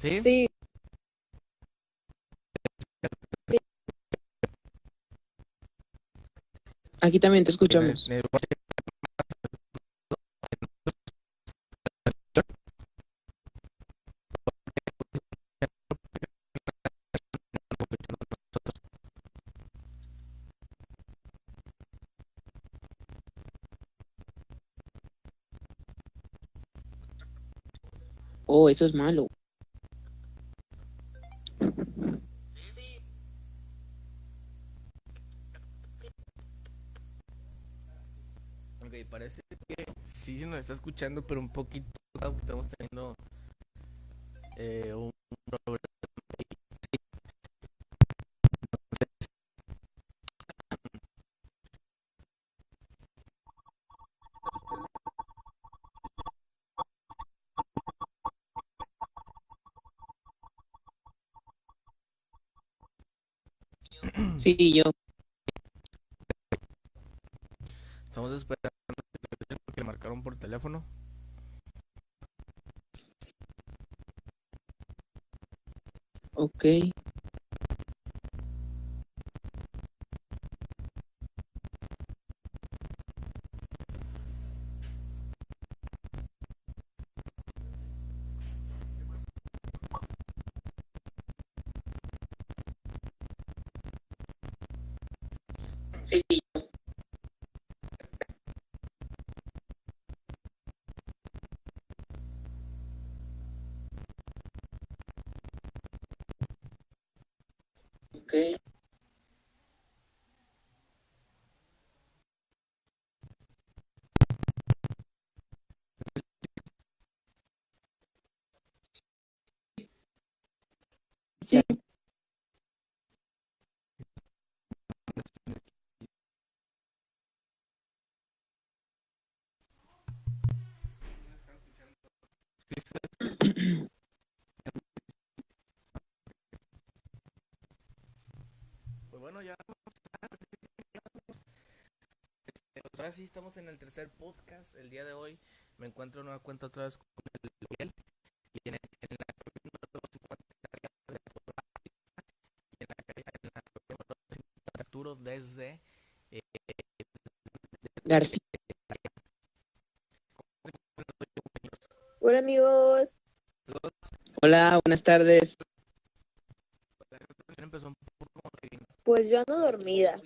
¿Sí? Sí, Aquí también te escuchamos. Oh, eso es malo. Escuchando, pero un poquito estamos teniendo eh, un problema. Sí, yo. estamos esperando que le marcaron por teléfono. Ok. Sí. Pues bueno, ya vamos a empezar. Este, ahora sí estamos en el tercer podcast. El día de hoy me encuentro nueva cuenta otra vez con 50 Arturo desde eh, García. Hola amigos. Hola, buenas tardes. bien Pues yo ando dormida.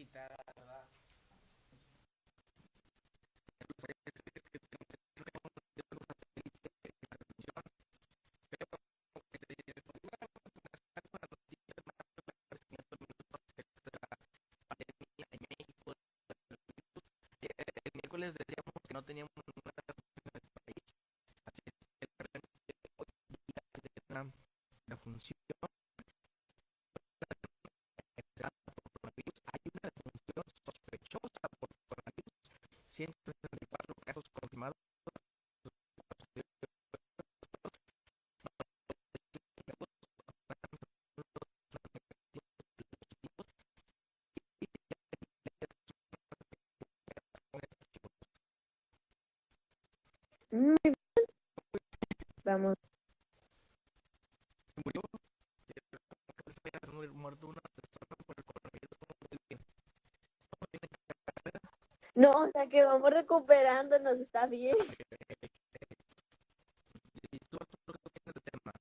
No, o sea que vamos recuperándonos, está bien. Y tú, Arturo, ¿qué opinas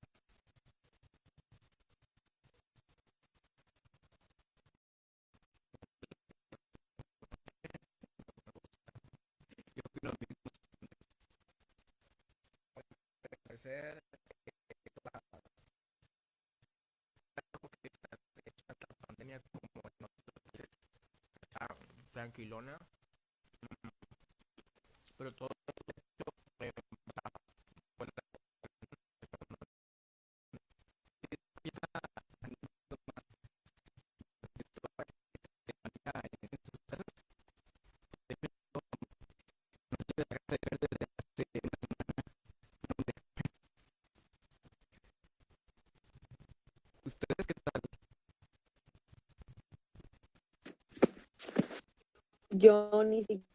pero todo esto ¿Ustedes qué tal? Yo ni siquiera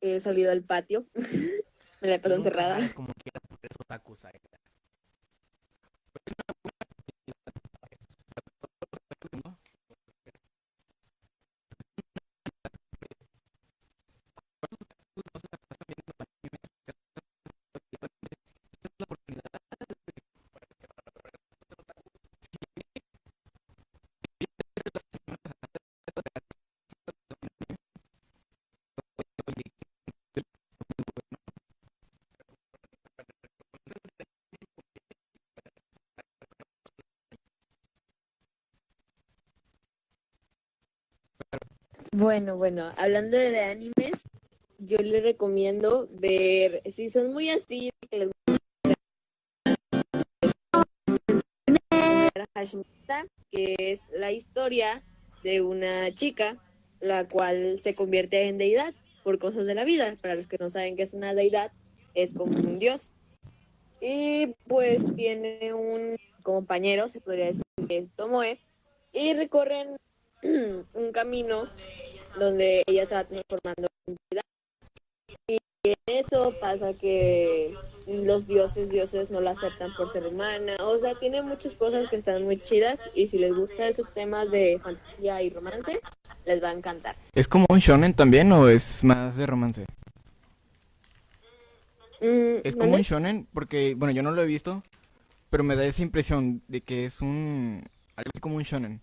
he salido al patio. Me la he pasado encerrada. como Bueno, bueno, hablando de animes, yo les recomiendo ver, si son muy así, que les que es la historia de una chica, la cual se convierte en deidad por cosas de la vida. Para los que no saben qué es una deidad, es como un dios. Y pues tiene un compañero, se podría decir que es Tomoe, y recorren un camino donde ella se va transformando en. Y en eso pasa que los dioses, dioses no la aceptan por ser humana. O sea, tiene muchas cosas que están muy chidas y si les gusta esos temas de fantasía y romance, les va a encantar. ¿Es como un shonen también o es más de romance? Mm, Es como un shonen porque, bueno, yo no lo he visto, pero me da esa impresión de que es un... algo así como un shonen.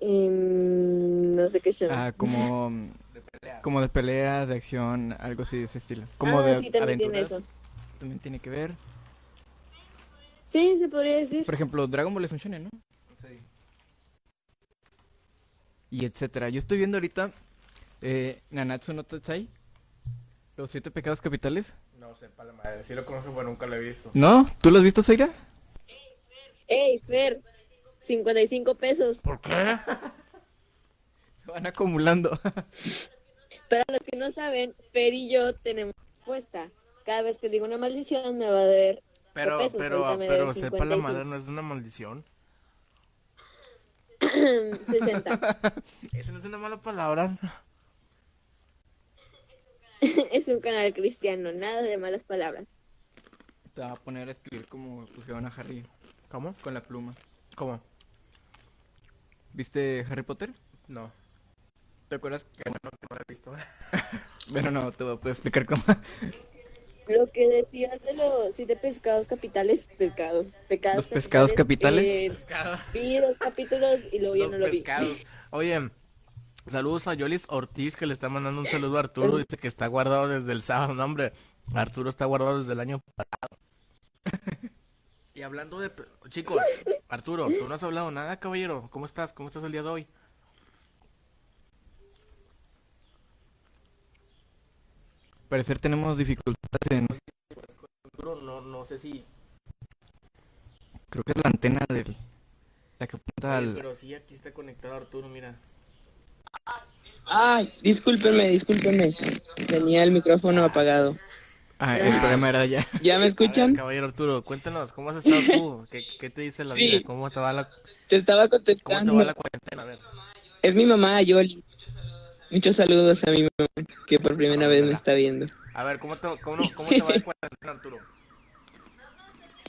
Em, no sé qué show. Ah, como... De pelea. como de peleas, de acción, algo así de ese estilo. Como Ah, de sí, también tiene aventuras. eso. También tiene que ver. Sí, se podría decir. Por ejemplo, Dragon Ball es un shonen, ¿no? Sí. Y etcétera. Yo estoy viendo ahorita eh, Nanatsu no Tatsai. Los siete pecados capitales. No sé, para la madre. Sí lo conozco, pero nunca lo he visto. ¿No? ¿Tú lo has visto, Zaira? Ey, Fer, 55 pesos. ¿Por qué? Se van acumulando. Para los que no saben, Fer y yo tenemos apuesta. Cada vez que digo una maldición me va a dar Pero, pesos, pero, pero sepa la 55. madre, no es una maldición. 60. Esa no es una mala palabra. es un canal cristiano, nada de malas palabras. Te va a poner a escribir como pusieron a Harry ¿Cómo? con la pluma. ¿Cómo? ¿Viste Harry Potter? No. ¿Te acuerdas? Que no lo he visto. Bueno, no, te voy a poder explicar cómo. Lo que decías de los siete pescados capitales, pescados, pecados Los pescados capitales. eh, Pescado. vi dos capítulos y luego ya Los no lo vi. pescados. Oye, saludos a Yolis Ortiz que le está mandando un saludo a Arturo. Dice que está guardado desde el sábado. No, hombre, Arturo está guardado desde el año pasado. Y hablando de... Chicos, Arturo, tú no has hablado nada, caballero. ¿Cómo estás? ¿Cómo estás el día de hoy? parecer tenemos dificultades en... Arturo, no, no sé si... Creo que es la antena del... La que apunta Oye, al... pero sí, aquí está conectado Arturo, mira. Ay, discúlpenme, discúlpenme. Tenía el micrófono apagado. Ah, el problema era ya. ¿Ya me A ver, escuchan? caballero Arturo, cuéntanos, ¿cómo has estado tú? ¿Qué, qué te dice la Sí. vida? ¿Cómo te va la, Te estaba cómo te contestando. va la cuarentena? A ver. Es mi mamá, Yoli. Muchos saludos a mi mamá, que por primera vez me está viendo. A ver, ¿cómo te, cómo, cómo te va la cuarentena, Arturo?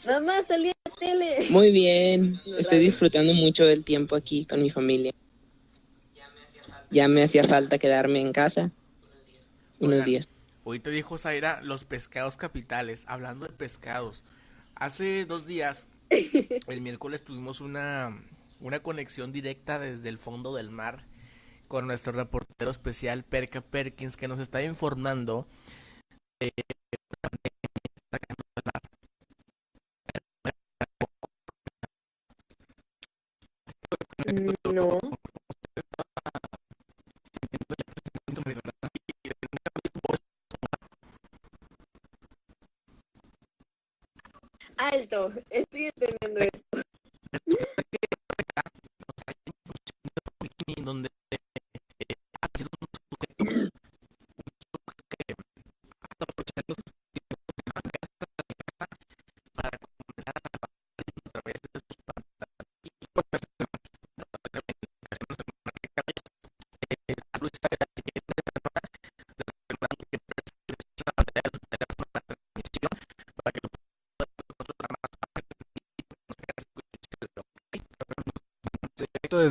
Mamá, salí a la tele. Muy bien, estoy disfrutando mucho del tiempo aquí con mi familia. Ya me hacía falta quedarme en casa unos Oigan, días. Te dijo Zaira los pescados capitales, hablando de pescados. Hace dos días, el miércoles tuvimos una, una conexión directa desde el fondo del mar con nuestro reportero especial Perka Perkins que nos está informando de Alto, estoy entendiendo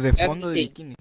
Claro fondo de bikini.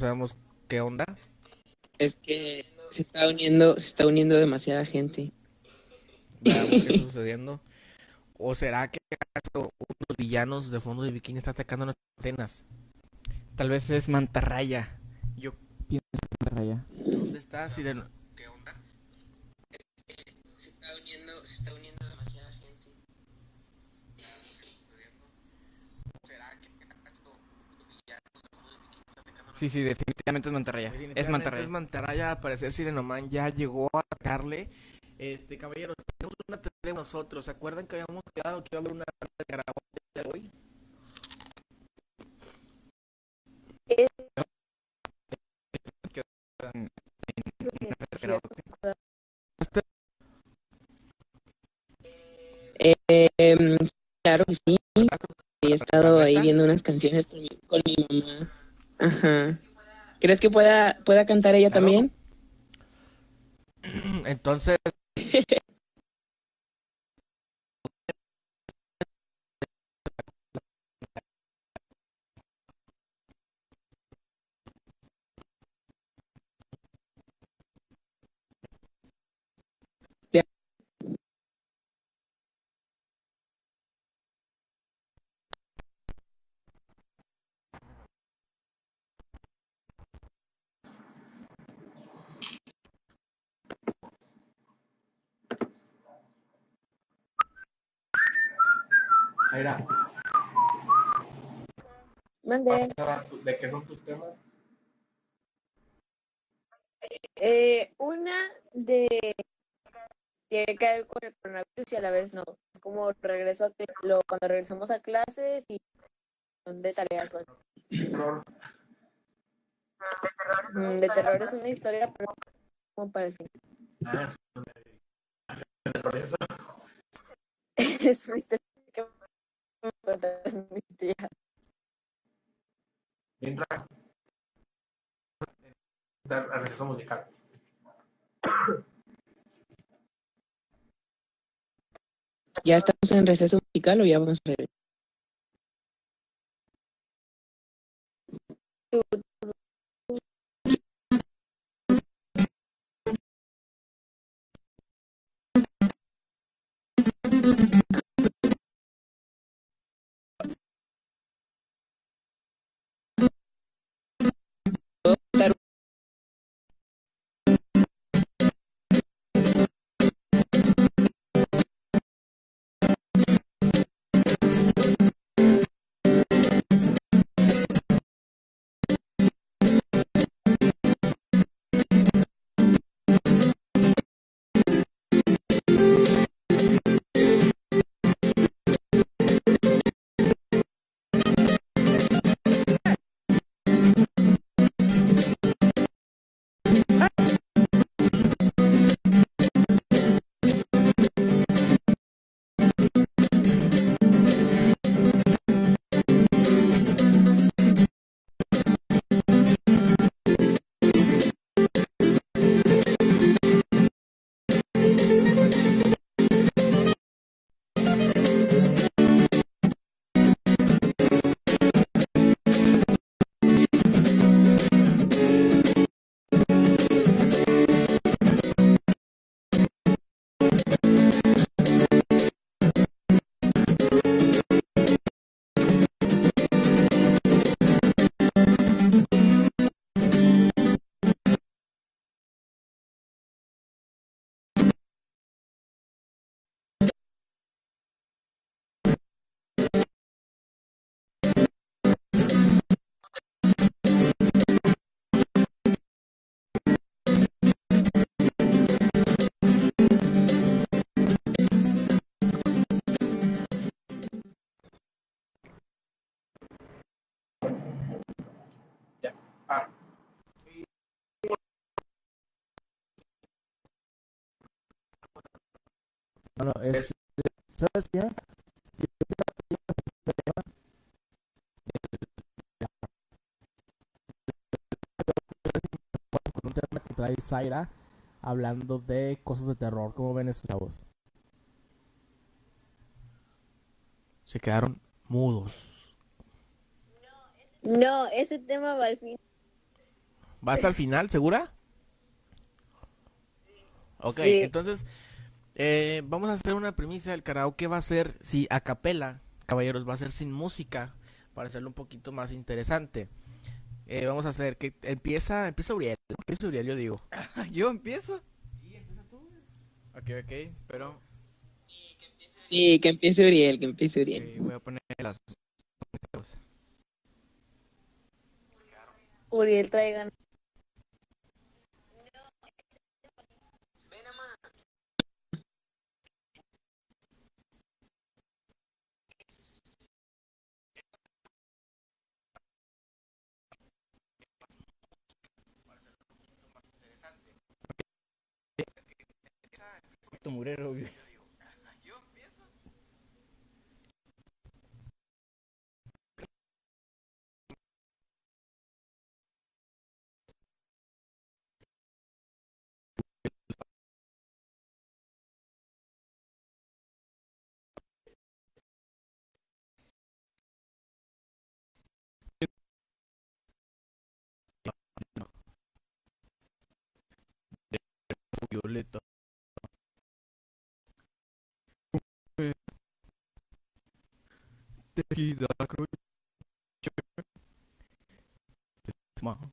Sabemos qué onda. Es que se está uniendo, se está uniendo demasiada gente. Veamos qué está sucediendo. ¿O será que acaso unos villanos de fondo de bikini están atacando nuestras escenas? Tal vez es mantarraya. Yo pienso que es mantarraya. ¿Dónde está Sireno? ¿Qué onda? Se está uniendo, se está uniendo demasiada gente. ¿Será que acaso unos villanos de fondo de bikini están atacando Sí, sí, definitivamente es mantarraya. Es mantarraya. Es mantarraya, al parecer Sirenoman ya llegó a atacarle. Este, caballeros, tenemos una tarea nosotros. ¿Se acuerdan que habíamos quedado que iba a haber una ronda de hoy? Eh, em, claro que sí. He estado ahí viendo unas canciones con mi, con mi mamá. Ajá. ¿Crees que pueda, pueda cantar ella Claro. también? Entonces, Zaira, Mande. ¿de qué son tus temas? Eh, una de tiene que ver con el coronavirus y a la vez no. Es como regreso a lo, cuando regresamos a clases y de tareas. bueno. Mm, de terror es una historia, pero como para el fin. es una historia que me contaron mi tía. Mientras, al receso musical. ¿Ya estamos en receso musical o ya vamos a regresar? Bueno, es, ¿sabes qué? Yo creo que tema, con un tema que trae Zaira hablando de cosas de terror. ¿Cómo ven esos chavos? Se quedaron mudos. No, ese tema va al fin. ¿Va hasta el final, segura? Ok, Sí. entonces eh, vamos a hacer una premisa. El karaoke va a ser, si a capela, caballeros, va a ser sin música para hacerlo un poquito más interesante. Eh, vamos a hacer que empieza, empieza Uriel. Empieza Uriel, yo digo. ¿Yo empiezo? Sí, empieza tú. Ok, ok, pero Sí, que empiece Uriel, que empiece Uriel. voy a poner las... Uriel traigan. Tu murero. Violeta. 的披萨可以吃，怎么？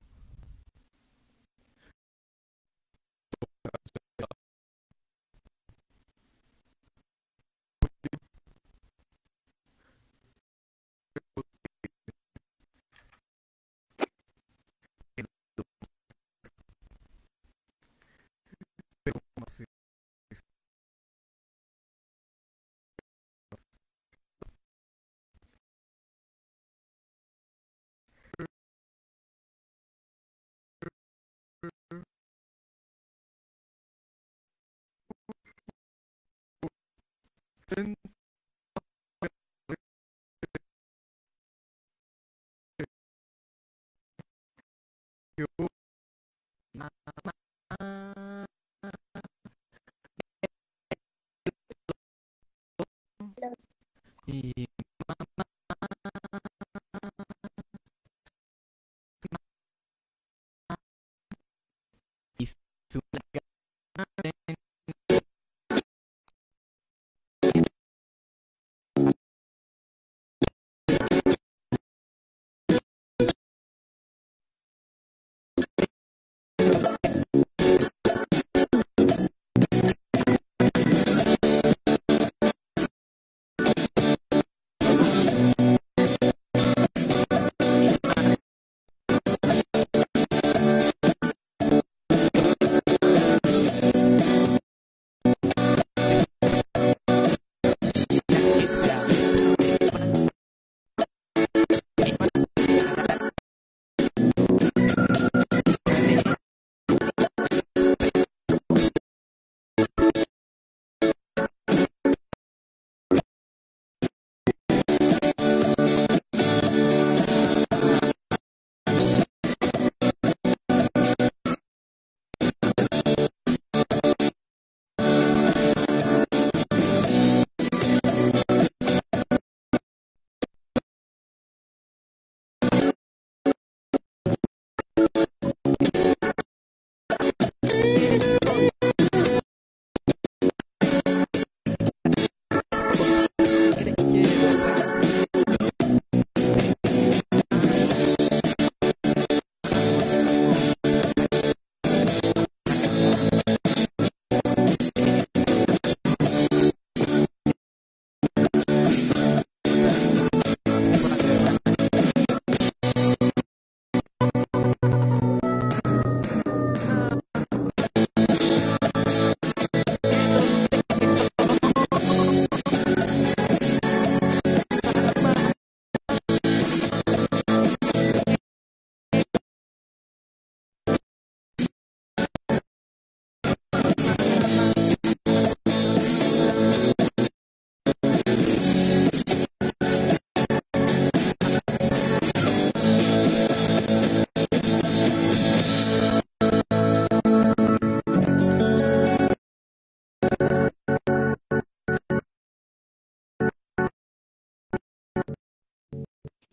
真有妈妈。你。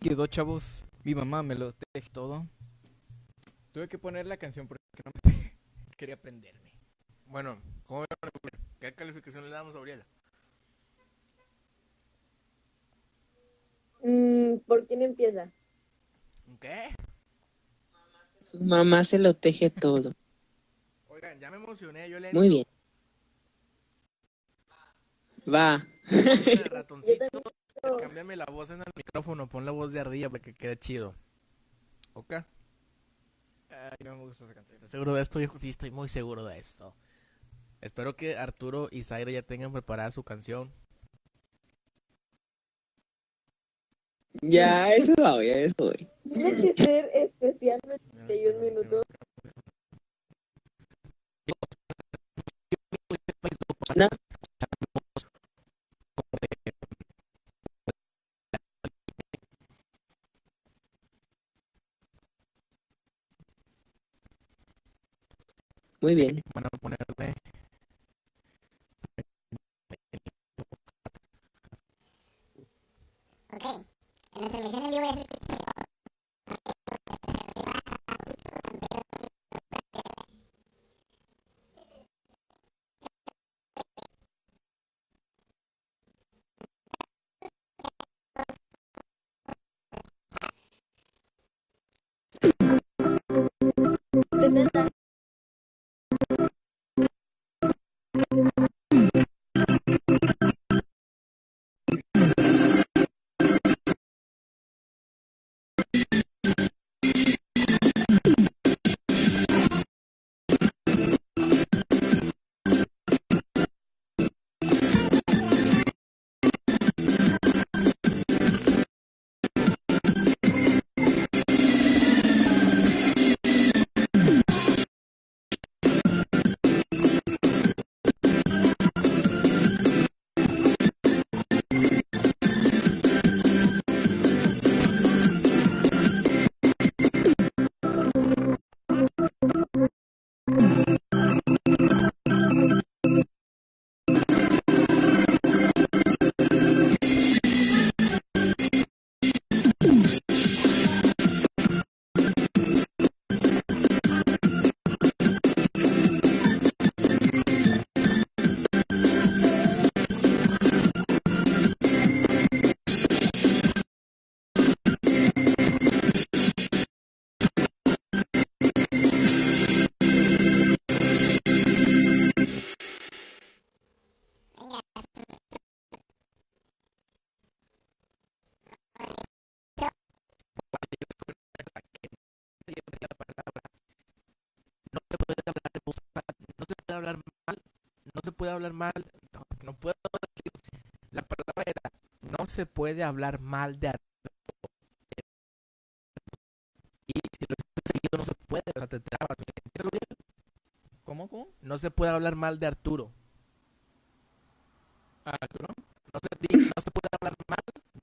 Quedó, chavos. Mi mamá me lo teje todo. Tuve que poner la canción porque no me quería aprenderme. Bueno, ¿cómo? ¿Qué calificación le damos a Gabriela? Mm, ¿Por quién empieza? ¿Qué? Su mamá se lo teje todo. Oigan, ya me emocioné, yo le Muy bien. Va. Ratoncito. Cámbiame la voz en el micrófono, pon la voz de ardilla para que quede chido. ¿Ok? Ay, no me gusta esa canción. ¿Estás seguro de esto, viejo? Sí, estoy muy seguro de esto. Espero que Arturo y Zaira ya tengan preparada su canción. Ya, eso voy, eso voy. Tiene que ser especialmente un minuto. No. Muy bien. Van a ponerle. No puede hablar mal, no, no puedo decir, la palabra era, no se puede hablar mal de Arturo. Y si lo dices seguido no se puede, sea, te trabas. ¿Cómo, cómo? No se puede hablar mal de Arturo. Arturo. No se, no se puede hablar mal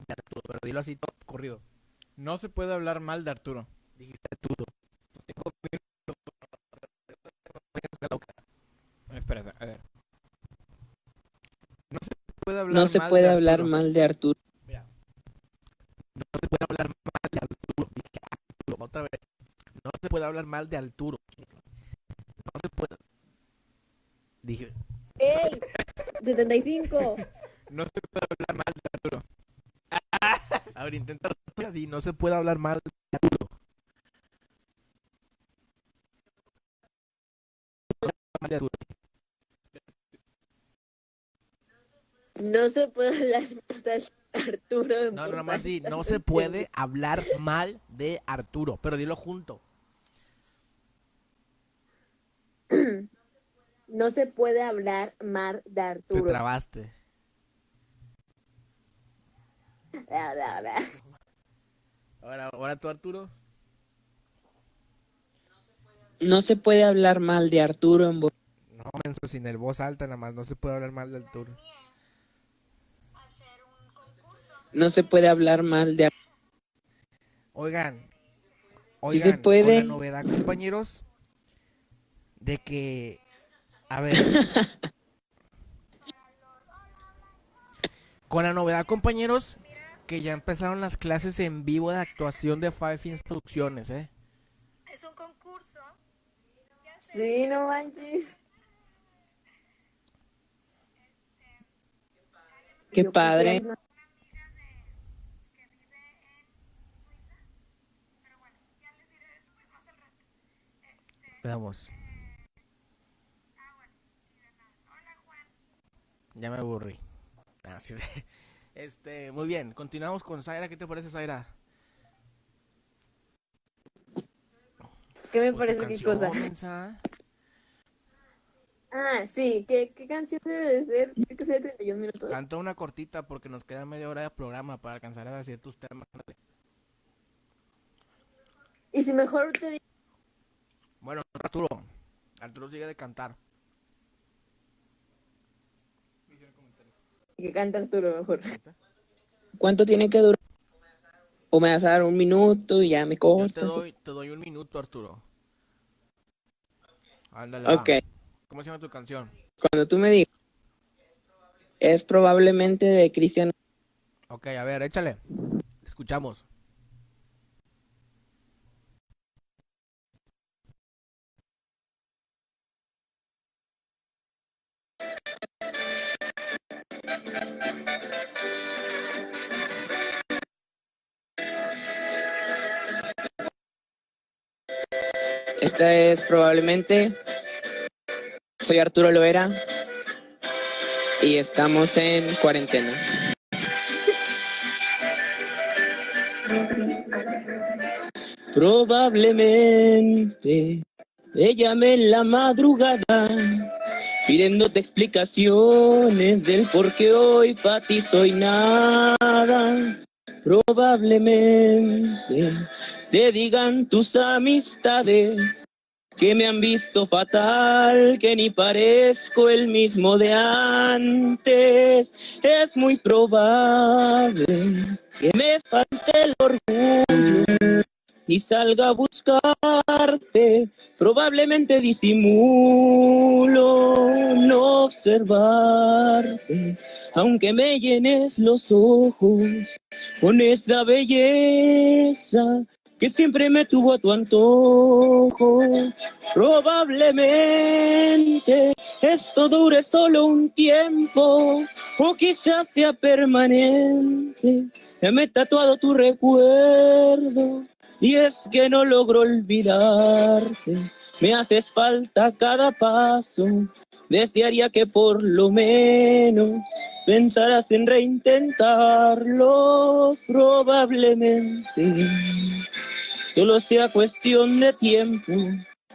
de Arturo, pero dilo así todo corrido. No se puede hablar mal de Arturo. Hablar No se mal puede de hablar mal de Arturo. No se puede hablar mal de Arturo. Dije Arturo, otra vez. No se puede hablar mal de Arturo. No se puede. Dije, ¡Ey! 75. No se puede hablar mal de Arturo. a ver, intenta di, no se puede hablar mal de Arturo. Mal de Arturo. No se puede hablar más de Arturo. No, se puede hablar mal de Arturo, pero dilo junto. No se puede hablar mal de Te Arturo. trabaste. Bla, bla. Ahora, ahora tú, Arturo. No se puede hablar mal de Arturo en voz. No, menso, sin el voz alta, nada más. No se puede hablar mal de Arturo. No se puede hablar mal de Arturo. Oigan, Sí oigan, se puede. con la novedad, compañeros, de que, a ver, con la novedad, compañeros, que ya empezaron las clases en vivo de actuación de Five Fins Producciones, ¿eh? Es un concurso. Sí, no manches. Qué padre. pensé, Una amiga de que vive en Suiza. Pero bueno, ya les diré después más al rato. Este, Veamos. Ya me aburrí. Ah. Este, muy bien, continuamos con Zaira. ¿Qué te parece, Zaira? ¿Qué me parece qué cosa? mensa. Ah, sí, ¿qué, qué canción debe de ser? Tiene que ser de 31 minutos. Canta una cortita porque nos queda media hora de programa para alcanzar a decir tus temas. Y si mejor te digo Bueno, Arturo. Arturo sigue de cantar. que canta Arturo mejor. ¿Cuánto tiene que durar? O me vas a dar un minuto y ya me Yo te doy, te doy un minuto, Arturo. Ándale. va. Ok, ¿Cómo se llama tu canción? cuando tú me digas. Es probablemente de Cristian. Ok, a ver, échale. Escuchamos. Esta es probablemente. Soy Arturo Loera. Y estamos en cuarentena. Probablemente te llamé en la madrugada pidiéndote explicaciones del por qué hoy para ti soy nada. Probablemente te digan tus amistades que me han visto fatal, que ni parezco el mismo de antes. Es muy probable que me falte el orgullo y salga a buscarte. Probablemente disimulo no observarte, aunque me llenes los ojos con esa belleza que siempre me tuvo a tu antojo. Probablemente esto dure solo un tiempo o quizás sea permanente. Me he tatuado tu recuerdo y es que no logro olvidarte. Me haces falta cada paso. Desearía que por lo menos pensaras en reintentarlo. Probablemente solo sea cuestión de tiempo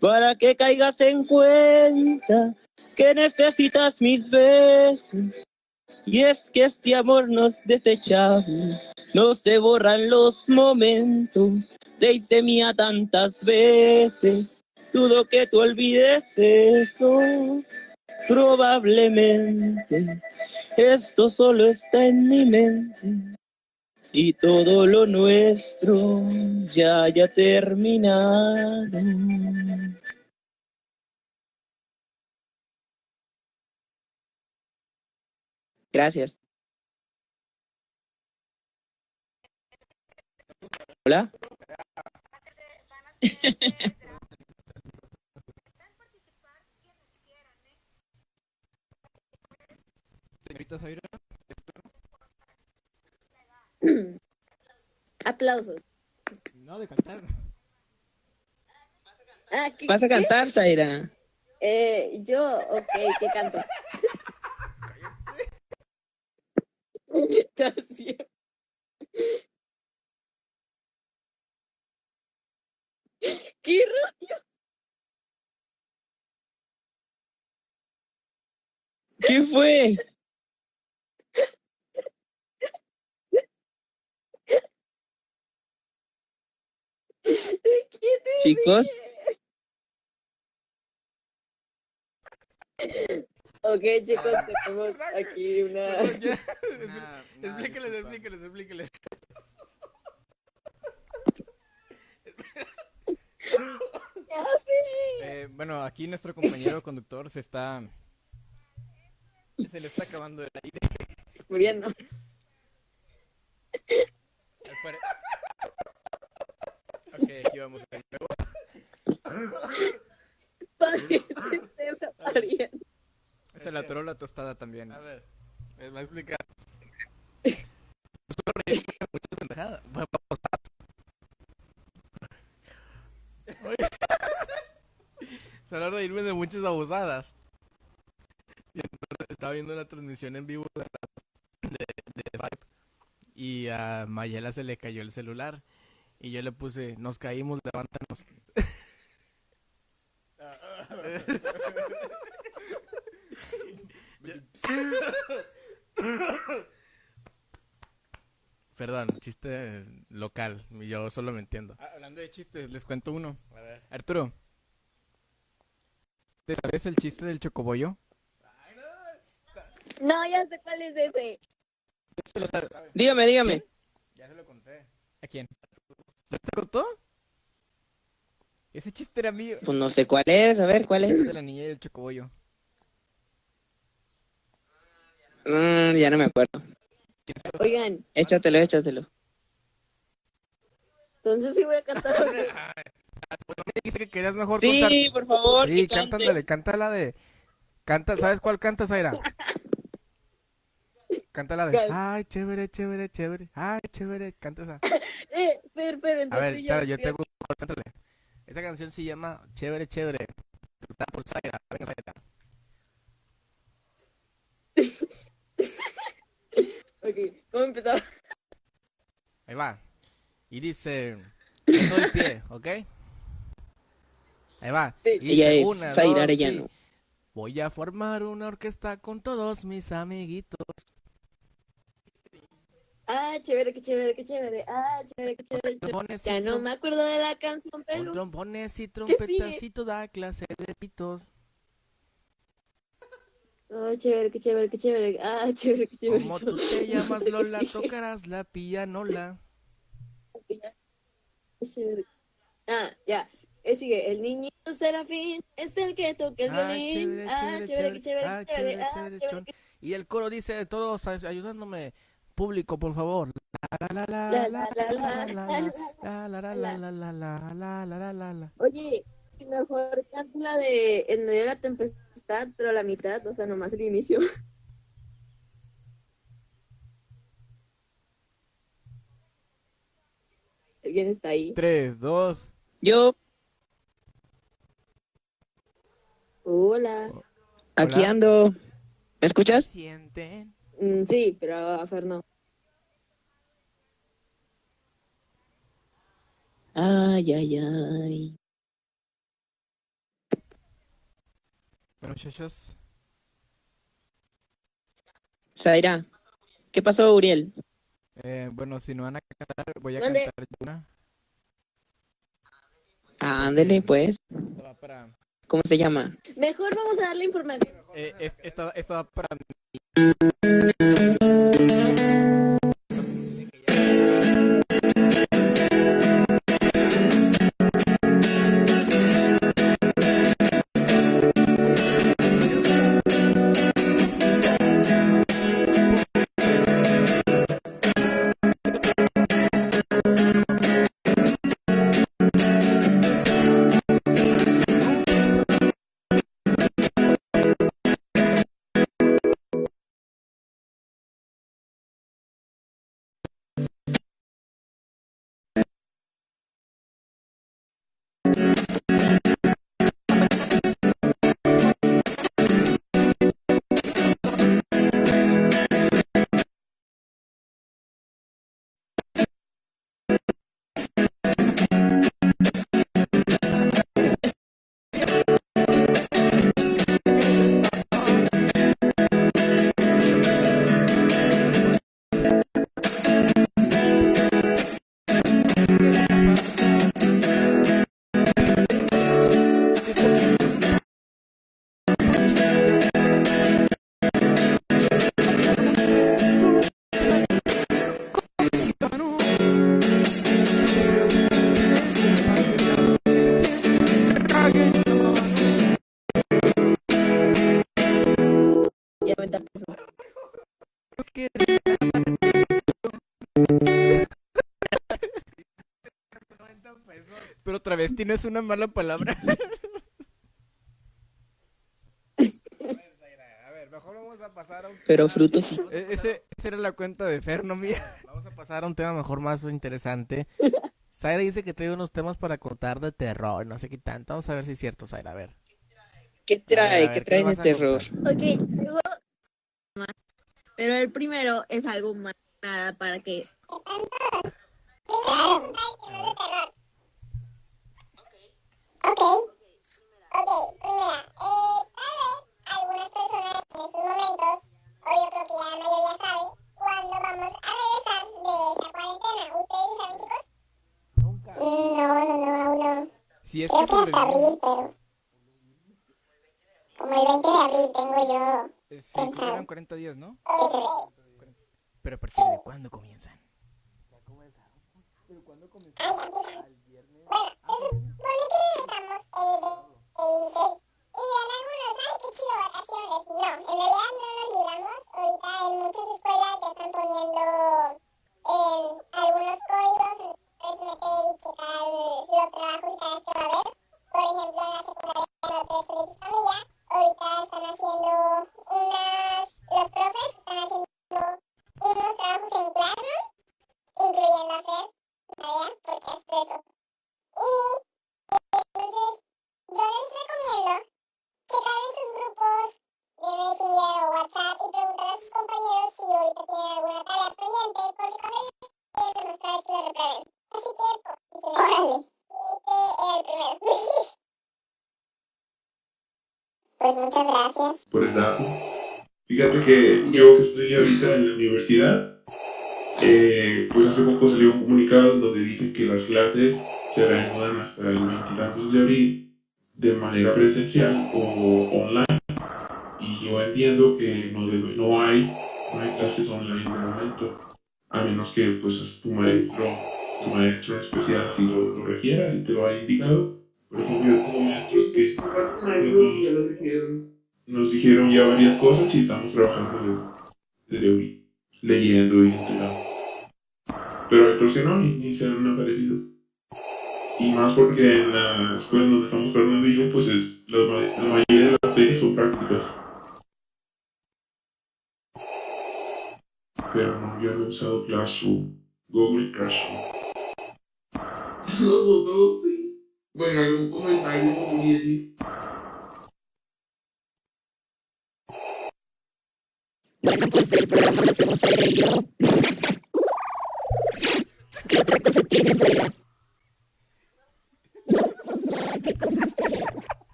para que caigas en cuenta que necesitas mis besos. Y es que este amor no es no se borran los momentos. Te hice mía tantas veces, dudo que tú olvides eso. Probablemente esto solo está en mi mente y todo lo nuestro ya haya terminado. Gracias. Hola. Señorita Zaira. Aplausos. No, de cantar. Ah, ¿qué, ¿Vas a qué? cantar, Zaira? Eh, yo, ok, ¿qué canto? ¿Qué rollo? ¿Qué fue? Chicos, Ok, chicos, tenemos aquí una... explíqueles, explíqueles, explíqueles. Eh, bueno, aquí nuestro compañero conductor se está. Se le está acabando el aire. muriendo que íbamos de nuevo. Se la atoró la tostada también. A ver, me va a explicar. Nosotros reímos de muchas pendejadas. Bueno, Solo reírme de muchas abusadas. Y entonces estaba viendo una transmisión en vivo de, de, de Vibe. Y a Mayela se le cayó el celular. Y yo le puse, nos caímos, levántanos. Perdón, chiste local. Yo solo me entiendo. Ah, hablando de chistes, les cuento uno. A ver. Arturo. ¿Te sabes el chiste del chocobollo? No, ya sé cuál es ese. Dígame, dígame. Ya se lo conté. ¿A quién? ¿Te contó? Ese chiste era mío. Pues no sé cuál es, a ver, ¿cuál es? de la niña y el chocobollo. Mm, ya no me acuerdo. Oigan, Échatelo, échatelo. entonces sí voy a cantar. ¿No me dijiste que querías mejor contar? Sí, por favor. Sí, cántale, canta la de. Canta, ¿sabes cuál canta, Zaira? Canta la de. Ay, chévere, chévere, chévere. Ay, chévere. Canta esa. Eh, pero, pero, A ver, claro, yo tengo. Cántale. Esta canción se llama Chévere, chévere. Cantada por Zaira. Venga, Zaira. Ok, ¿cómo empezaba? Ahí va. Y dice. Doy pie, ¿ok? Ahí va. Sí. Y Ella dice, es una, Zaira Arellano. Voy a formar una orquesta con todos mis amiguitos. Ah, chévere, qué chévere, qué chévere. Ah, chévere, qué chévere. Trombones Ya no me acuerdo de la canción, Con pero. trombones y trompetas y toda clase de pitos. Oh, chévere, qué chévere, qué chévere. Ah, chévere, qué chévere. Como tú te llamas Lola, tocarás la pianola. Ah, ya. Eh, sigue. El niñito serafín es el que toca el Ah, violín. chévere, Ah, chévere, chévere, qué chévere, Ah, chévere. chévere, Ah, chévere, Y el coro dice todos ay- ayudándome. Público, por favor. Oye, si mejor canta la de En medio de la tempestad, pero la mitad, o sea, nomás el inicio. ¿Quién está ahí? Tres, dos. Yo. Hola. Aquí ando. ¿Me escuchas? ¿Sienten? Mm, sí, pero a Fer no. Ay, ay, ay. Bueno, muchachos. Zaira, ¿qué pasó, Uriel? Eh, bueno, si no van a cantar, voy a cantar una. Ándele, pues. Va para. ¿Cómo se llama? Mejor vamos a darle información. Eh, es- esta, para. Ya travesti no es una mala palabra. A ver, Zaira, a ver, pasar a un Pero frutos. E- Ese, esa era la cuenta de Fer, no mía. Vamos a pasar a un tema mejor más interesante. Zaira dice que trae unos temas para contar de terror, no sé qué tanto. Vamos a ver si es cierto, Zaira, a ver. ¿Qué A ver, trae? a ver, ¿Qué ¿qué trae de terror? Ok, luego- pero el primero es algo más nada para que Ok. Ok, primera. Eh, tal vez algunas personas en estos momentos, o yo creo que ya la mayoría sabe, cuando vamos a regresar de esa cuarentena. ¿Ustedes saben, chicos? Nunca. No, no, no, aún no. Si es Creo que hasta abril, pero... Como el 20 de abril tengo yo eh, sí, eran 40 días, ¿no? Pero a partir de cuándo comienzan. Ya empieza. Bueno, se supone que regresamos el 20. Y en algunos, ay, qué chido, vacaciones. No, en realidad no nos libramos. Ahorita en muchas escuelas ya están poniendo en algunos códigos, es meter checar los trabajos y tareas que va a haber. Por ejemplo, en la secundaria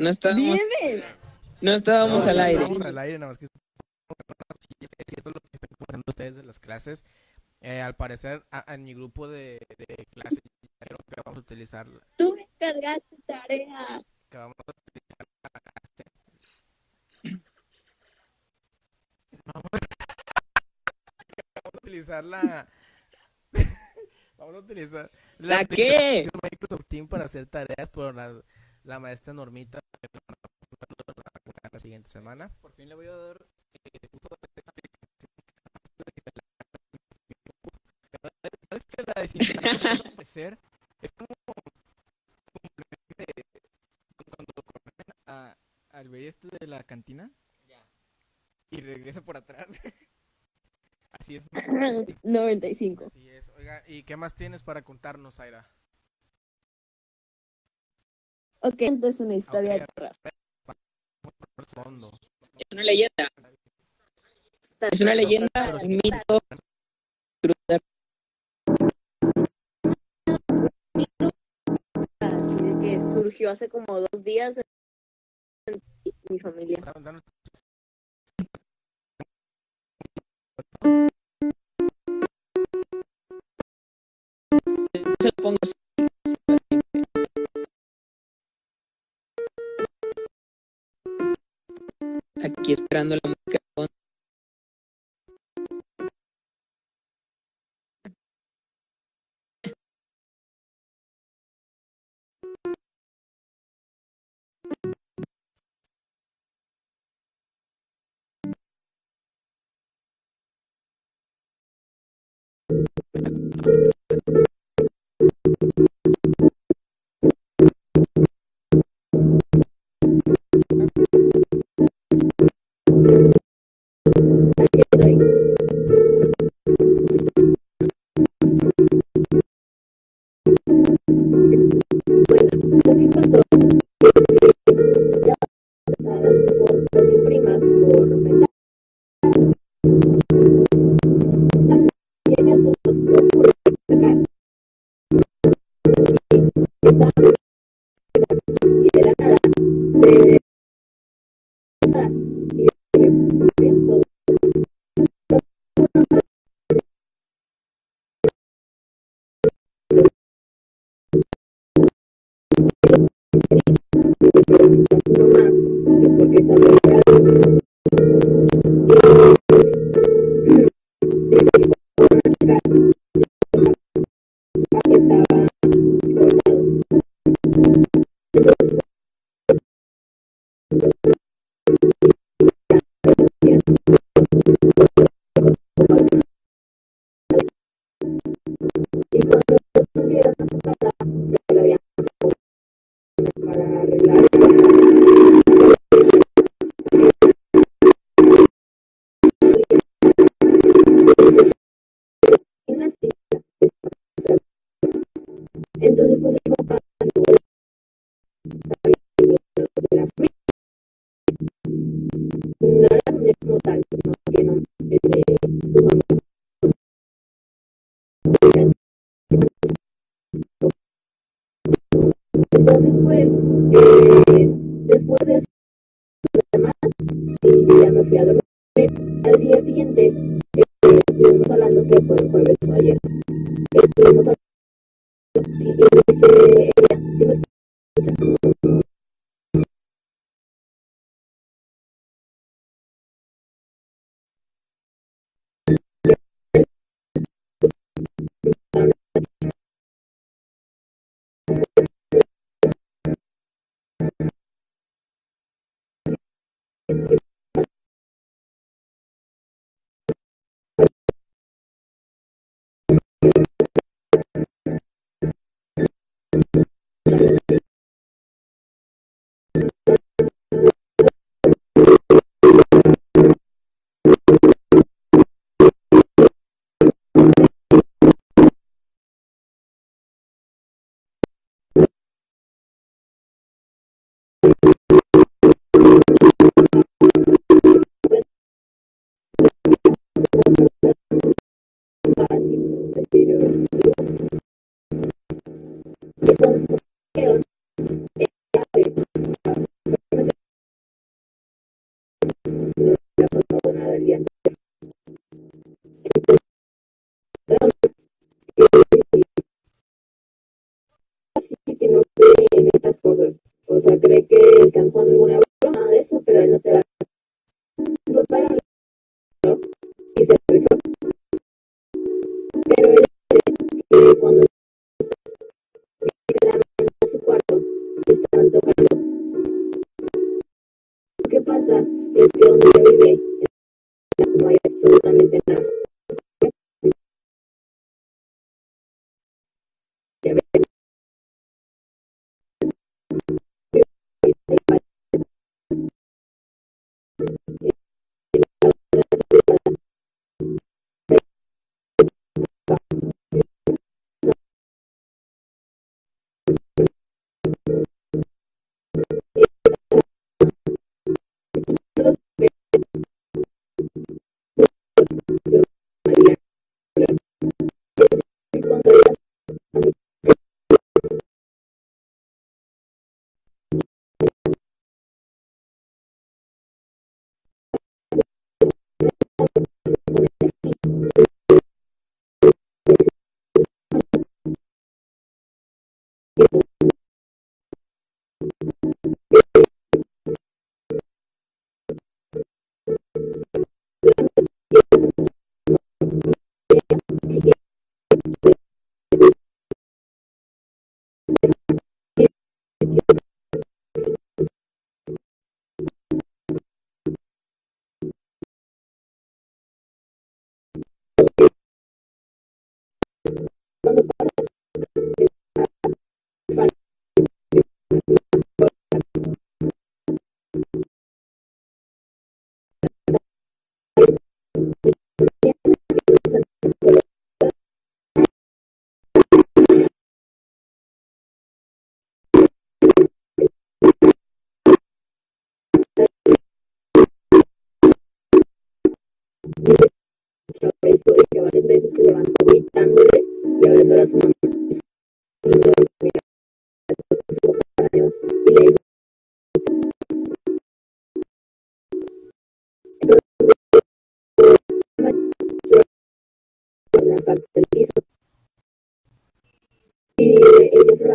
No estábamos, Dime. no estábamos No, al aire. Estamos al aire, nada más que sí, es cierto lo que están comentando ustedes de las clases. Eh, al parecer, a- en mi grupo de, de clases, creo que vamos a utilizar, Tú me cargaste tarea. que vamos a utilizar la clase. Vamos a utilizar la... Vamos a utilizar ¿La qué? aplicación Microsoft Teams para hacer tareas por la, la maestra Normita la siguiente semana. Por fin le voy a dar eh, uso de esta aplicación. ¿Sabes qué la desinstalación de ser? Es como como cuando corren a, al güey este de la cantina y regresa por atrás. Así es. 95. Así es. Oiga, ¿y qué más tienes para contarnos, Zaira? Ok, entonces una historia Ok. de terror. Es una leyenda, es una leyenda, un mito. cruda. Así que surgió hace como dos días en mi familia. Se lo pongo así. Aquí esperando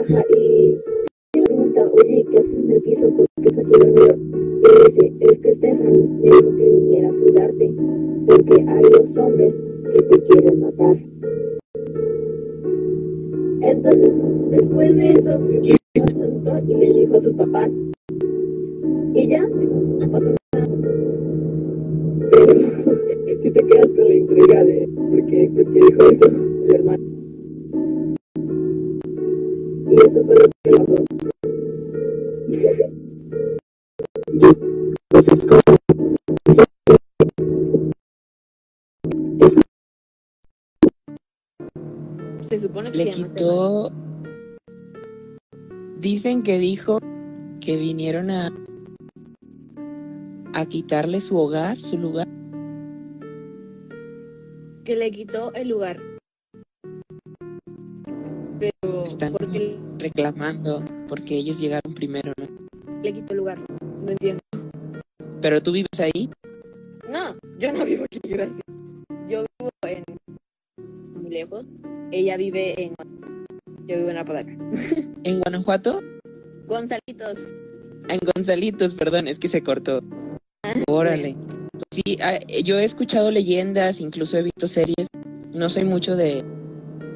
baja y le pregunta, oye, ¿qué haces en el piso? ¿Por qué estás aquí dormido? Y dice, es que Stephanie me dijo que viniera a cuidarte, porque hay dos hombres que te quieren matar. Entonces, después de eso, al doctor y le dijo a sus papás. Y ya, no pasó nada. Pero si te quedas con la intriga de por qué, por qué dijo eso supone que Le se llama Stephanie. quitó. Dicen que dijo que vinieron a. a quitarle su hogar, su lugar. que le quitó el lugar. Pero, Están ¿por qué reclamando porque ellos llegaron primero, ¿no? le quitó el lugar? No entiendo. Pero tú vives ahí. No, yo no vivo aquí, gracias. Yo vivo en muy lejos. Ella vive en yo vivo en Apodaca. ¿En Guanajuato? Gonzalitos. En Gonzalitos, perdón, es que se cortó. Ah, Órale. Sí, ah, yo he escuchado leyendas, incluso he visto series. No soy mucho de,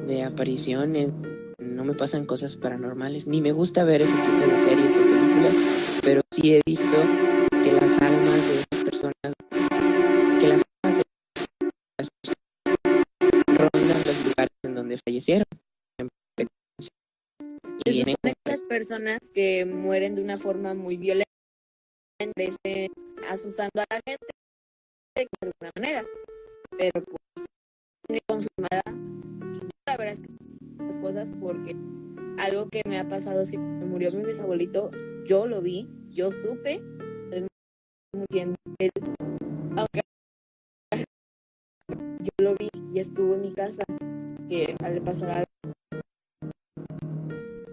de apariciones, no me pasan cosas paranormales, ni me gusta ver ese tipo de series o películas, pero sí he visto personas que mueren de una forma muy violenta estén asusando a la gente de alguna manera. Pero pues tiene consumada la verdad es que las cosas porque algo que me ha pasado es murió mi bisabuelito, yo lo vi, yo supe aunque yo lo vi y estuvo en mi casa que al pasar algo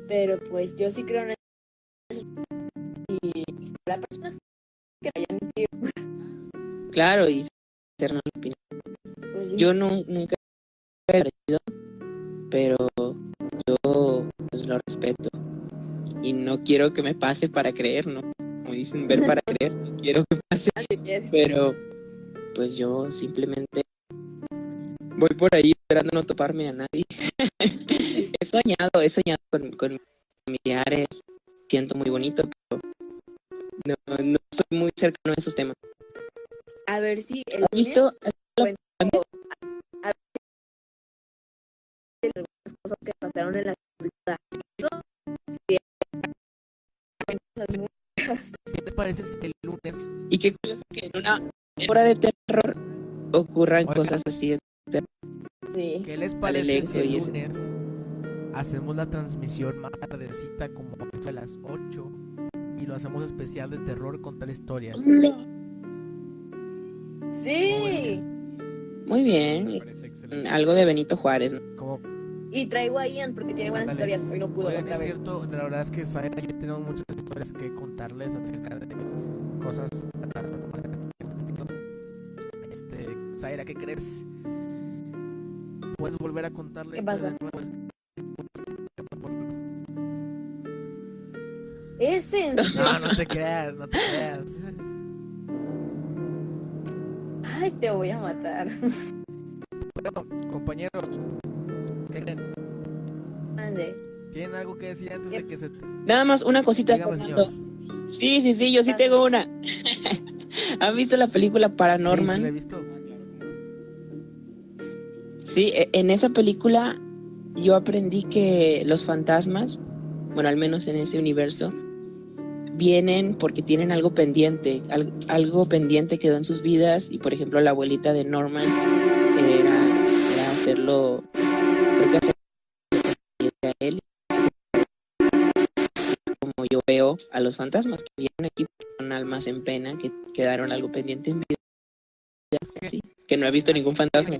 pero pues yo sí creo en eso. Y para personas que hayan mentido, Claro, y pues sí. Yo no, nunca he creído, pero yo pues, lo respeto. Y no quiero que me pase para creer, ¿no? Como dicen, ver para creer, no quiero que pase, pero pues yo simplemente voy por ahí esperando no toparme a nadie. he soñado, he soñado con, con mis familiares, siento muy bonito, pero no, no soy muy cercano a esos temas. A ver si el ¿Has visto? cuento a ver algunas cosas que pasaron en la. Eso sí. ¿Qué te parece si el lunes Y qué curioso que en una hora de terror ocurran Oiga. cosas así. Sí. ¿Qué les parece si el lunes hacemos la transmisión más tardecita como a las 8 y lo hacemos especial de terror con tres historias? Sí. Muy bien. Excelente. Algo de Benito Juárez. Y traigo a Ian porque tiene buenas historias. Hoy no pudo. oigan, es cierto, la verdad es que Zaira y yo tenemos muchas historias que contarles acerca de cosas. Este, Zaira, ¿qué crees? ¿Puedes volver a contarle nuevo? Es en No, no te creas, no te creas. Ay, te voy a matar. Bueno, compañeros, ¿qué creen? Ande. ¿Tienen algo que decir antes de que se... Nada más una cosita. Dígame, Fernando. Sí, sí, sí, yo sí tengo una. ¿Han visto la película Sí, sí, Paranorman? lo he visto. Sí, e- en esa película yo aprendí que los fantasmas, bueno, al menos en ese universo, vienen porque tienen algo pendiente, al- algo pendiente quedó en sus vidas. Y por ejemplo la abuelita de Norman era, era hacerlo, creo que hacerlo a él, como yo veo a los fantasmas que vienen aquí con almas en pena que quedaron algo pendiente en vida, que no he visto ningún fantasma.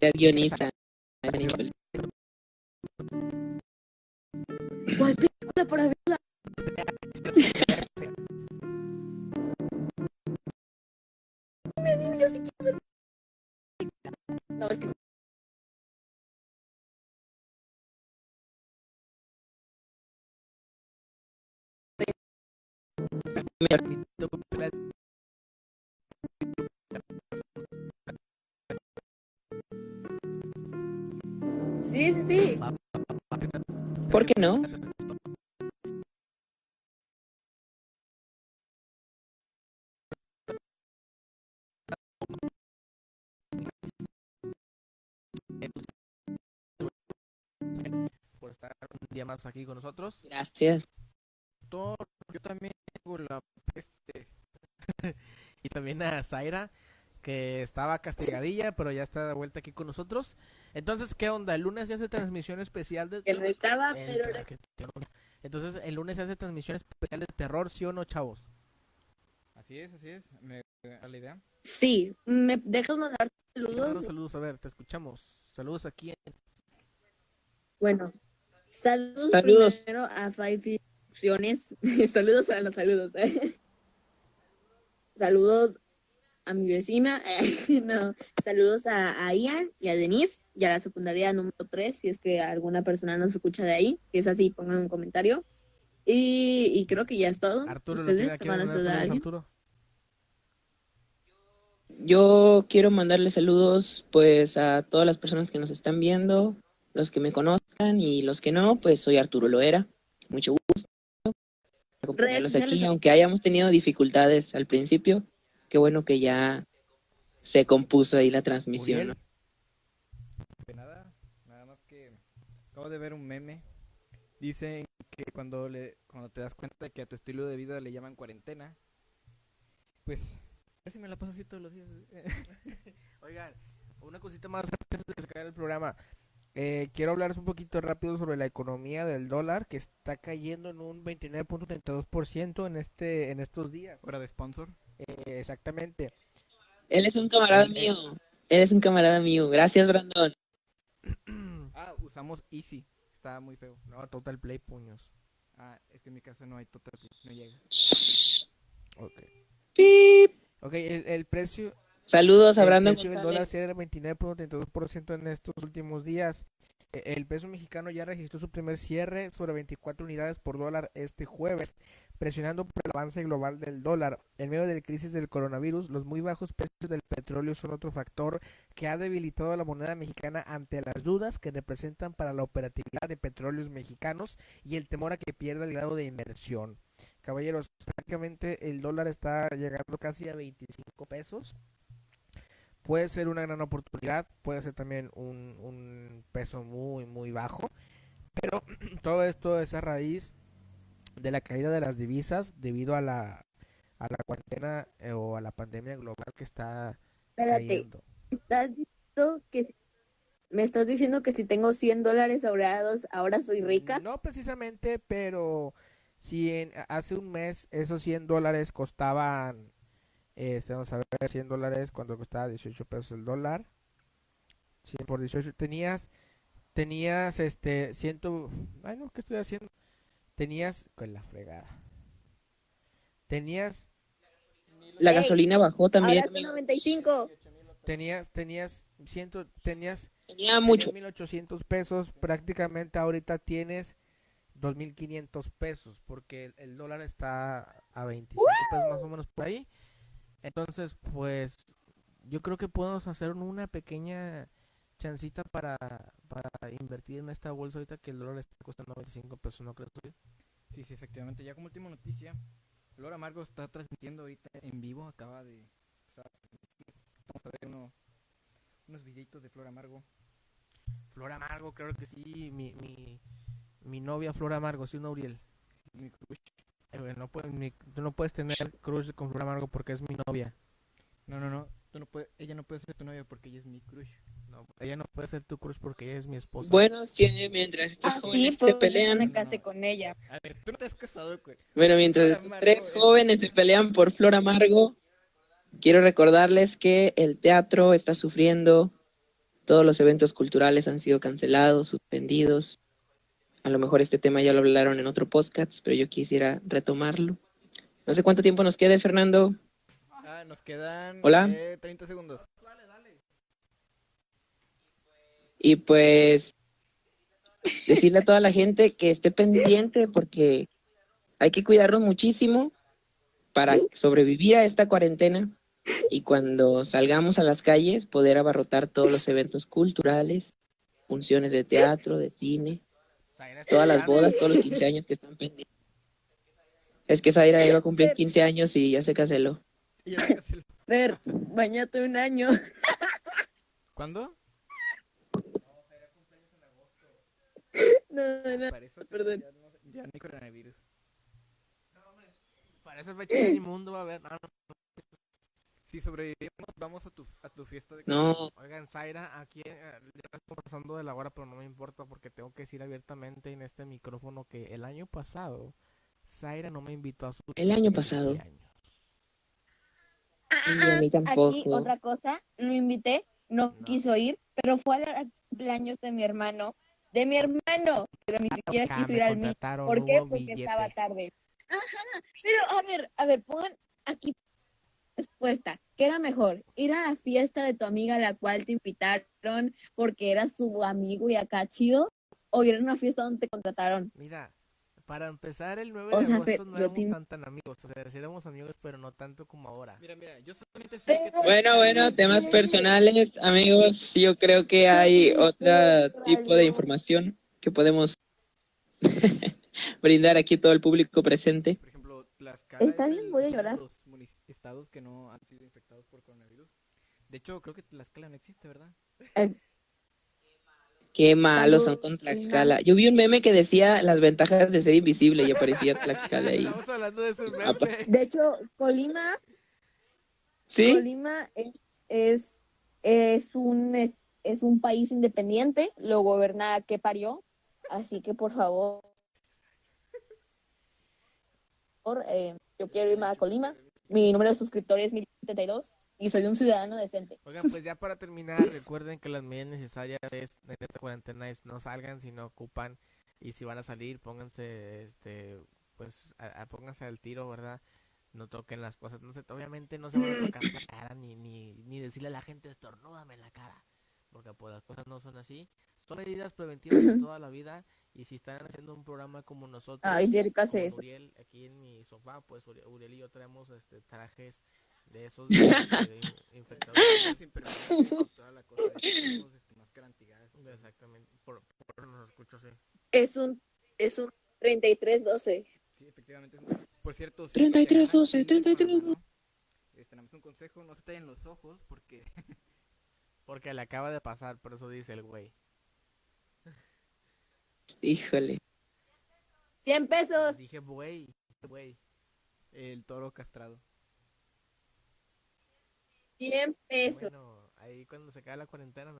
Es guionista. ¿Cuál película para verla? dime, dime, yo sí quiero ver. No, es que sí, sí, sí. ¿Por qué no? por estar un día más aquí con nosotros. Gracias. Yo también tengo la peste. y también a Zaira, que estaba castigadilla, pero ya está de vuelta aquí con nosotros. Entonces, ¿qué onda? El lunes se hace transmisión especial de... Estaba, El- pero Entonces, el lunes se hace transmisión especial de terror, ¿sí o no, chavos? Así es, así es. Me da la idea. Sí, ¿me dejas mandar Saludos, saludos? saludos, a ver, te escuchamos. Saludos aquí en... Bueno, saludos, Saludos. primero a Five saludos a los saludos. ¿eh? saludos a mi vecina. no, saludos a, a Ian y a Denise y a la secundaria número 3, si es que alguna persona nos escucha de ahí. Si es así, pongan un comentario. Y, y creo que ya es todo. Arturo, ¿le ¿Ustedes van a saludar a? Arturo? Yo quiero mandarle saludos pues a todas las personas que nos están viendo, los que me conozcan y los que no, pues soy Arturo Loera. Mucho gusto aquí, aunque hayamos tenido dificultades al principio. Qué bueno que ya se compuso ahí la transmisión. ¿no? Nada, nada más que acabo de ver un meme. Dicen que cuando le cuando te das cuenta de que a tu estilo de vida le llaman cuarentena, pues casi me la paso así todos los días. Oigan, una cosita más antes de que se caiga el programa. Eh, quiero hablarles un poquito rápido sobre la economía del dólar que está cayendo en un 29.32% en este en estos días. Hora de sponsor. Eh, exactamente. Él es un camarada Eh, mío. Él es un camarada mío. Gracias, Brandon. Ah, usamos Easy. Está muy feo. No, Total Play puños. Ah, es que en mi casa no hay total, no llega. Ok. Pip. Ok, el, el precio Saludos a el Brandon precio del dólar cierra 29.32% en estos últimos días. Eh, El peso mexicano ya registró su primer cierre sobre 24 unidades por dólar este jueves, presionando por el avance global del dólar. En medio de la crisis del coronavirus, los muy bajos precios del petróleo son otro factor que ha debilitado a la moneda mexicana ante las dudas que representan para la operatividad de petróleos mexicanos y el temor a que pierda el grado de inversión. Caballeros, prácticamente el dólar está llegando casi a 25 pesos puede ser una gran oportunidad, puede ser también un, un peso muy, muy bajo, pero todo esto es a raíz de la caída de las divisas debido a la, a la cuarentena eh, o a la pandemia global que está Espérate, cayendo. ¿estás diciendo que me estás diciendo que si tengo 100 dólares ahorrados, ahora soy rica? No precisamente, pero si en, hace un mes esos 100 dólares costaban, este, vamos a ver, 100 dólares cuando costaba 18 pesos el dólar, 100 por 18, tenías, tenías, este, 100, ay no, ¿qué estoy haciendo? Tenías, con la fregada, tenías, La Ey, gasolina bajó también. Ahora son 95. tenías, tenías, ciento, tenías Tenía mucho. 1800 pesos, prácticamente ahorita tienes 2500 pesos, porque el, el dólar está a 25 pesos más o menos por ahí. Entonces, pues yo creo que podemos hacer una pequeña chancita para, para invertir en esta bolsa ahorita que el dólar está costando 25 pesos, ¿no crees? tú? Sí, sí, efectivamente. Ya como última noticia, Flor Amargo está transmitiendo ahorita en vivo. Acaba de. Vamos a ver uno- unos videitos de Flor Amargo. Flor Amargo, creo que sí, mi, mi, mi novia Flor Amargo, sí, un Uriel. Mi crush. Eh, güey, no puedes, ni- tú no puedes tener crush con Flor Amargo porque es mi novia. No, no, no. Tú no puedes, ella no puede ser tu novia porque ella es mi crush. No, ella no puede ser tu crush porque ella es mi esposa. Bueno, sí, mientras estos Ah, jóvenes sí, pues se pelean. me casé con ella. A ver, tú no te has casado, güey. Bueno, mientras Flor estos Amargo tres es- jóvenes se pelean por Flor Amargo, quiero recordarles que el teatro está sufriendo, todos los eventos culturales han sido cancelados, suspendidos. A lo mejor este tema ya lo hablaron en otro podcast, pero yo quisiera retomarlo. No sé cuánto tiempo nos quede, Fernando. Ah, Nos quedan Hola. eh, 30 segundos. Y pues decirle a toda la gente que esté pendiente porque hay que cuidarnos muchísimo para sobrevivir a esta cuarentena y cuando salgamos a las calles poder abarrotar todos los eventos culturales, funciones de teatro, de cine, Zaira todas las bodas, todos los 15 años que están pendientes. Es que Zaira iba a cumplir 15 años y ya se canceló. Y ya Fer, bañate un año. ¿Cuándo? No, no, no. Para eso Perdón. Ya no, ya no hay coronavirus. Para esa fecha en el mundo va a haber. no, no. Si sobrevivimos, vamos a tu, a tu fiesta de No, Oigan, Zaira, aquí eh, ya estamos pasando de la hora, pero no me importa porque tengo que decir abiertamente en este micrófono que el año pasado Zaira no me invitó a su El año pasado. cumpleaños. y a mí Aquí otra cosa, lo invité, no, No. quiso ir, pero fue al cumpleaños de mi hermano, de mi hermano, pero ni siquiera Acá quiso ir al mío. ¿Por qué? Porque billete. estaba tarde. Ajá, pero a ver, a ver, pongan aquí respuesta. ¿Qué era mejor? ¿Ir a la fiesta de tu amiga a la cual te invitaron porque eras su amigo y acá chido? ¿O ir a una fiesta donde te contrataron? Mira, para empezar el 9 O de sea, agosto no éramos te- tan, tan amigos, o sea, sí éramos amigos, pero no tanto como ahora. Mira, mira, yo solamente sé que Bueno, bueno, temas personales, amigos. Yo creo que hay otro tipo de información que podemos brindar aquí a todo el público presente. Por ejemplo, Tlaxcala Está es bien, voy a llorar. los estados que no han sido infectados por coronavirus. De hecho, creo que Tlaxcala no existe, ¿verdad? Qué malos son con Tlaxcala. Yo vi un meme que decía las ventajas de ser invisible y aparecía Tlaxcala ahí. Estamos hablando de ese meme. De hecho, Colima ¿Sí? Colima es, es, es un, es, es un país independiente, lo gobierna que parió, así que por favor, por, eh, yo quiero irme a Colima, mi número de suscriptores es 1072 y soy un ciudadano decente. Oigan, pues ya para terminar, recuerden que las medidas necesarias es, en esta cuarentena es no salgan si no ocupan y si van a salir, pónganse, este, pues, a- a- pónganse al tiro, ¿verdad? No toquen las cosas, no sé, obviamente no se van a tocar la cara ni, ni, ni decirle a la gente estornúdame en la cara, porque pues las cosas no son así. Son medidas preventivas de toda la vida y si están haciendo un programa como nosotros, Ay, Fer, ¿qué hace como eso? Uriel, aquí en mi sofá, pues Uri- Uriel y yo traemos este, trajes de esos de, permiso, toda la cosa. de tenemos, este, máscara antigas. Exactamente, por, por nos escucho así. Es un, es un 3312. Sí, efectivamente. Por cierto, sí, 33, si agarran 12, chiles con la 33, mano, este, tenemos un consejo, no se tallen los ojos porque Porque le acaba de pasar, por eso dice el güey. Híjole. 100 pesos. Dije güey, güey. el toro castrado. 100 pesos. Bueno, ahí cuando se acabe la cuarentena me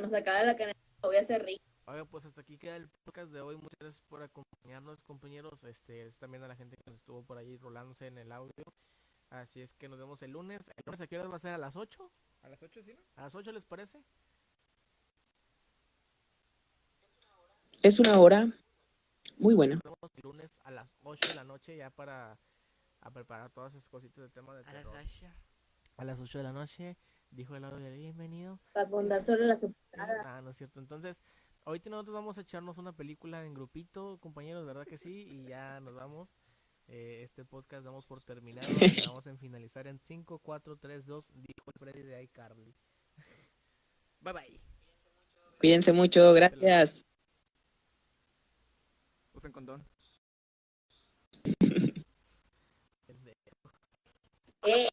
Nos acaba la canasta, voy a hacer rico. Oiga, pues hasta aquí queda el podcast de hoy. Muchas gracias por acompañarnos, compañeros. Este, es también a la gente que nos estuvo por ahí rolándose en el audio. Así es que nos vemos el lunes. ¿El lunes a qué hora va a ser? ¿A las 8? ¿A las 8 sí, no? ¿A las 8 les parece? Es una hora muy buena. El lunes a las 8 de la noche ya para a preparar todas esas cositas del tema de terror. A las 8 de la noche, dijo el audio, bienvenido. Para contar sobre la temporada. Ah, no es cierto. Entonces, ahorita nosotros vamos a echarnos una película en grupito, compañeros, ¿verdad que sí? Y ya nos vamos. Eh, este podcast damos por terminado. y vamos a finalizar en 5, 4, 3, 2, dijo el Freddy de iCarly. Bye bye. Cuídense mucho, gracias. Usen condón. Ey.